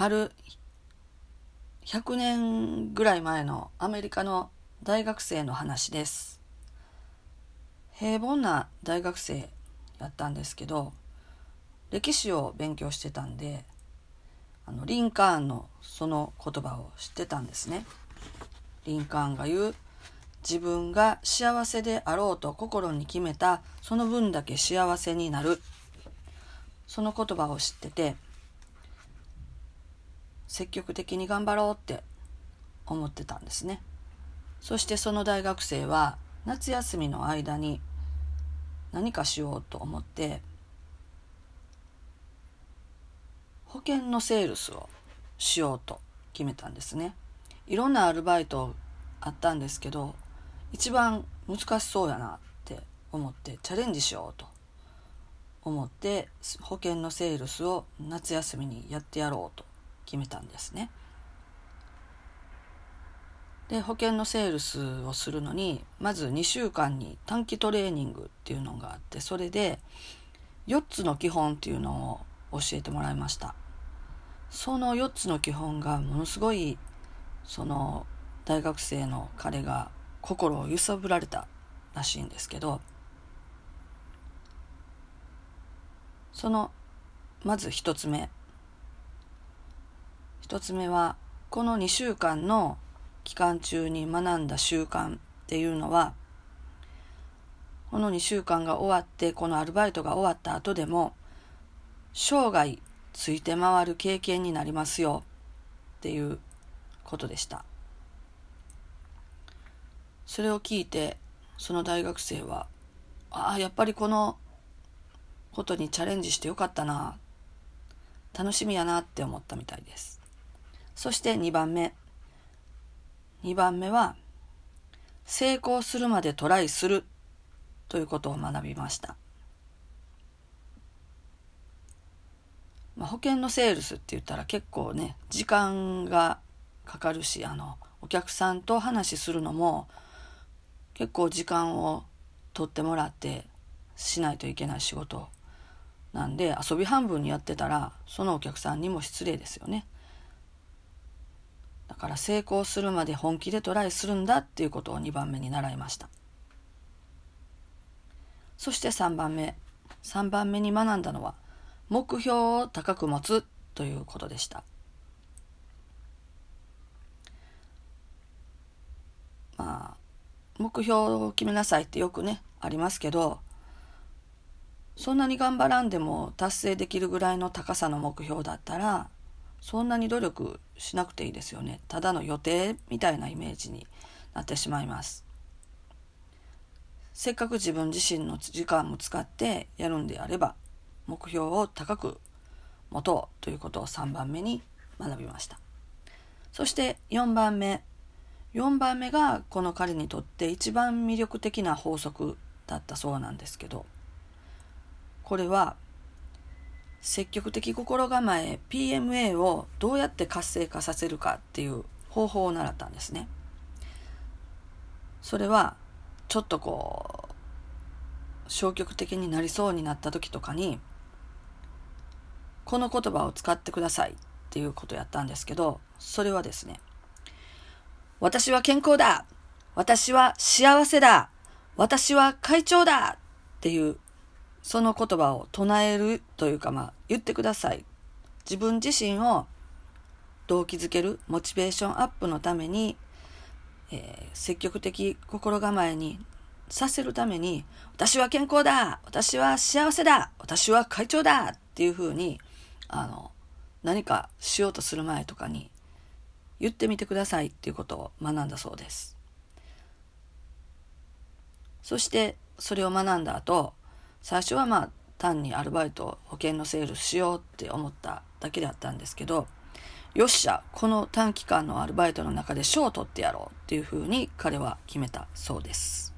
ある100年ぐらい前のアメリカの大学生の話です平凡な大学生やったんですけど歴史を勉強してたんであのリンカーンのその言葉を知ってたんですね。リンカーンが言う自分が幸せであろうと心に決めたその分だけ幸せになるその言葉を知ってて積極的に頑張ろうって思ってたんですね。そしてその大学生は夏休みの間に何かしようと思って保険のセールスをしようと決めたんですね。いろんなアルバイトあったんですけど一番難しそうやなって思ってチャレンジしようと思って保険のセールスを夏休みにやってやろうと決めたんですね。で保険のセールスをするのにまず2週間に短期トレーニングっていうのがあってそれで4つの基本っていうのを教えてもらいましたその4つの基本がものすごいその大学生の彼が心を揺さぶられたらしいんですけどそのまず1つ目1つ目はこの2週間の期間中に学んだ習慣っていうのはこの2週間が終わってこのアルバイトが終わった後でも生涯ついて回る経験になりますよっていうことでした。それを聞いてその大学生はああやっぱりこのことにチャレンジしてよかったな。楽しみやなって思ったみたいです。そして2番目2番目は成功するまでトライするということを学びました。まあ、保険のセールスって言ったら結構ね時間がかかるしあのお客さんと話するのも結構時間を取ってもらってしないといけない仕事なんで遊び半分にやってたらそのお客さんにも失礼ですよね。から成功するまで本気でトライするんだっていうことを2番目に習いました。そして3番目。3番目に学んだのは目標を高く持つということでした。まあ目標を決めなさいってよくねありますけどそんなに頑張らんでも達成できるぐらいの高さの目標だったらそんなに努力しなくていいですよね。ただの予定みたいなイメージになってしまいます。せっかく自分自身の時間も使ってやるんであれば目標を高く持とうということを3番目に学びました。そして4番目。4番目がこの彼にとって一番魅力的な法則だったそうなんですけどこれは積極的心構え PMA をどうやって活性化させるかっていう方法を習ったんですね。それはちょっとこう消極的になりそうになった時とかにこの言葉を使ってくださいっていうことやったんですけどそれはですね私は健康だ私は幸せだ私は会長だっていうその言葉を唱えるというか、まあ、言ってください。自分自身を動機づける、モチベーションアップのために、えー、積極的心構えにさせるために、私は健康だ私は幸せだ私は会長だっていうふうに、あの、何かしようとする前とかに言ってみてくださいっていうことを学んだそうです。そしてそれを学んだ後、最初はまあ単にアルバイト保険のセールしようって思っただけだったんですけどよっしゃこの短期間のアルバイトの中で賞を取ってやろうっていうふうに彼は決めたそうです。